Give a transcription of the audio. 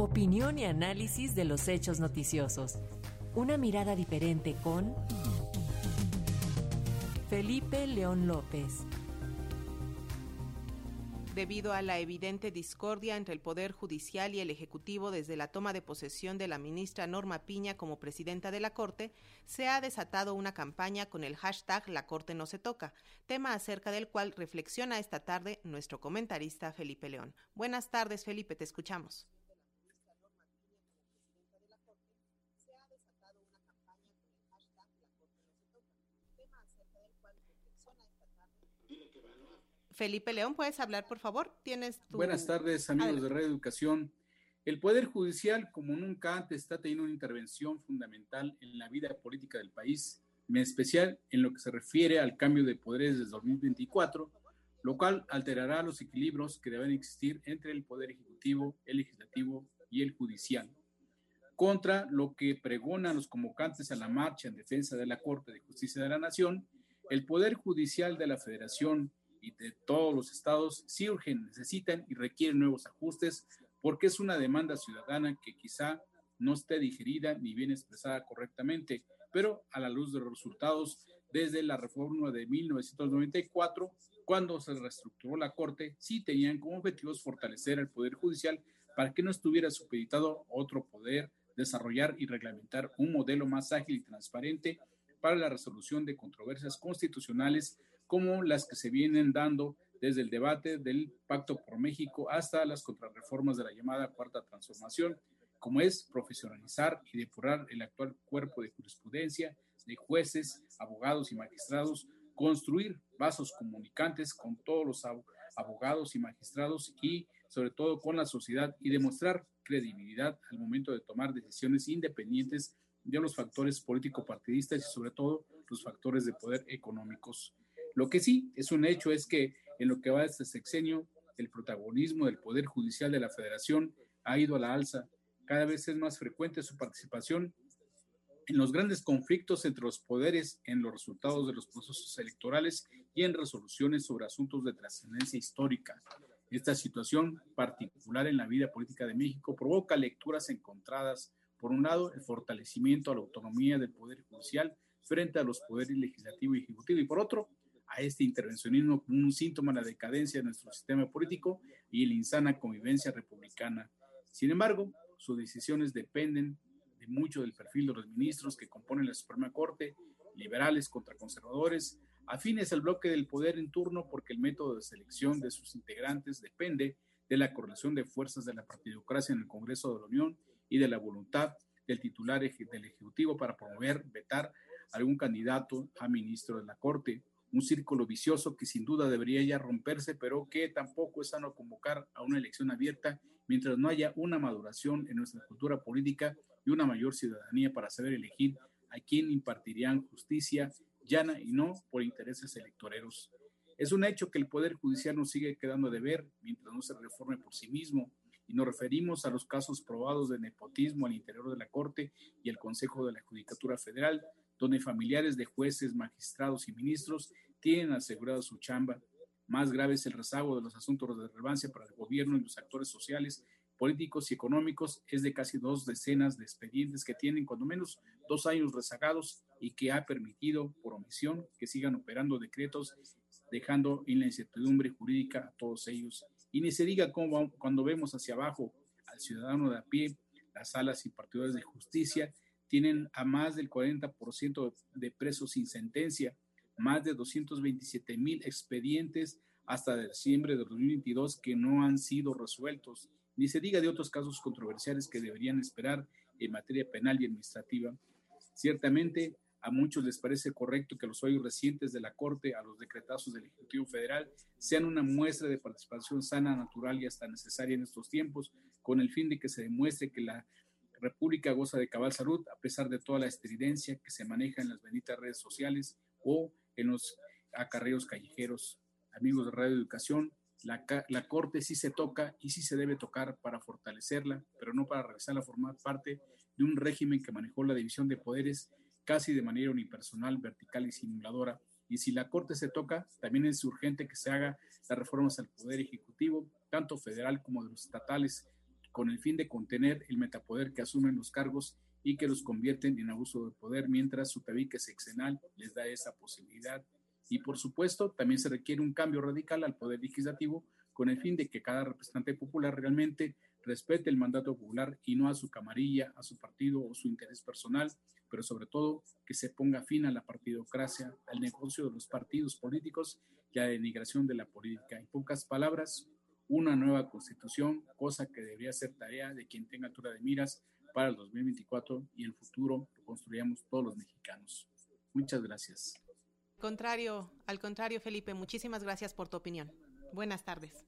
Opinión y análisis de los hechos noticiosos. Una mirada diferente con Felipe León López debido a la evidente discordia entre el Poder Judicial y el Ejecutivo desde la toma de posesión de la ministra Norma Piña como presidenta de la Corte, se ha desatado una campaña con el hashtag La Corte no se toca, tema acerca del cual reflexiona esta tarde nuestro comentarista Felipe León. Buenas tardes, Felipe, te escuchamos. Felipe León, ¿puedes hablar, por favor? Tienes tu... Buenas tardes, amigos de Radio Educación. El Poder Judicial, como nunca antes, está teniendo una intervención fundamental en la vida política del país, en especial en lo que se refiere al cambio de poderes desde 2024, lo cual alterará los equilibrios que deben existir entre el Poder Ejecutivo, el Legislativo y el Judicial. Contra lo que pregonan los convocantes a la marcha en defensa de la Corte de Justicia de la Nación, el Poder Judicial de la Federación y de todos los estados sí urgen, necesitan y requieren nuevos ajustes porque es una demanda ciudadana que quizá no esté digerida ni bien expresada correctamente, pero a la luz de los resultados desde la reforma de 1994, cuando se reestructuró la Corte, sí tenían como objetivos fortalecer el Poder Judicial para que no estuviera supeditado otro poder, desarrollar y reglamentar un modelo más ágil y transparente para la resolución de controversias constitucionales como las que se vienen dando desde el debate del Pacto por México hasta las contrarreformas de la llamada Cuarta Transformación, como es profesionalizar y depurar el actual cuerpo de jurisprudencia de jueces, abogados y magistrados, construir vasos comunicantes con todos los abogados y magistrados y sobre todo con la sociedad y demostrar credibilidad al momento de tomar decisiones independientes de los factores político-partidistas y sobre todo los factores de poder económicos. Lo que sí es un hecho es que en lo que va de este sexenio, el protagonismo del Poder Judicial de la Federación ha ido a la alza. Cada vez es más frecuente su participación en los grandes conflictos entre los poderes, en los resultados de los procesos electorales y en resoluciones sobre asuntos de trascendencia histórica. Esta situación particular en la vida política de México provoca lecturas encontradas. Por un lado, el fortalecimiento a la autonomía del Poder Judicial frente a los poderes legislativo y ejecutivo, y por otro, a este intervencionismo como un síntoma de la decadencia de nuestro sistema político y la insana convivencia republicana. Sin embargo, sus decisiones dependen de mucho del perfil de los ministros que componen la Suprema Corte, liberales contra conservadores, afines al bloque del poder en turno porque el método de selección de sus integrantes depende de la correlación de fuerzas de la partidocracia en el Congreso de la Unión y de la voluntad del titular del Ejecutivo para promover, vetar algún candidato a ministro de la Corte. Un círculo vicioso que sin duda debería ya romperse, pero que tampoco es sano convocar a una elección abierta mientras no haya una maduración en nuestra cultura política y una mayor ciudadanía para saber elegir a quién impartirían justicia llana y no por intereses electoreros. Es un hecho que el Poder Judicial nos sigue quedando de ver mientras no se reforme por sí mismo y nos referimos a los casos probados de nepotismo al interior de la Corte y el Consejo de la Judicatura Federal, donde familiares de jueces, magistrados y ministros tienen asegurado su chamba. Más grave es el rezago de los asuntos de relevancia para el gobierno y los actores sociales, políticos y económicos. Es de casi dos decenas de expedientes que tienen cuando menos dos años rezagados y que ha permitido, por omisión, que sigan operando decretos, dejando en la incertidumbre jurídica a todos ellos. Y ni se diga cómo, cuando vemos hacia abajo al ciudadano de a pie, las salas y partidores de justicia tienen a más del 40% de presos sin sentencia, más de 227 mil expedientes hasta diciembre de 2022 que no han sido resueltos, ni se diga de otros casos controversiales que deberían esperar en materia penal y administrativa. Ciertamente, a muchos les parece correcto que los fallos recientes de la Corte a los decretazos del Ejecutivo Federal sean una muestra de participación sana, natural y hasta necesaria en estos tiempos, con el fin de que se demuestre que la República goza de cabal salud a pesar de toda la estridencia que se maneja en las benditas redes sociales o en los acarreos callejeros. Amigos de Radio Educación, la, la, Corte sí se toca y sí se debe tocar para fortalecerla, pero no para regresarla a formar parte de un régimen que manejó la división de poderes casi de manera unipersonal, vertical y simuladora. Y si la Corte se toca, también es urgente que se haga las reformas al Poder Ejecutivo, tanto federal como de los estatales, con el fin de contener el metapoder que asumen los cargos y que los convierten en abuso de poder, mientras su tabique sexenal les da esa posibilidad. Y por supuesto, también se requiere un cambio radical al poder legislativo con el fin de que cada representante popular realmente respete el mandato popular y no a su camarilla, a su partido o su interés personal, pero sobre todo que se ponga fin a la partidocracia, al negocio de los partidos políticos y a la denigración de la política. En pocas palabras, una nueva constitución, cosa que debería ser tarea de quien tenga altura de miras para el 2024 y el futuro lo construyamos todos los mexicanos. Muchas gracias. Contrario, al contrario, Felipe, muchísimas gracias por tu opinión. Buenas tardes.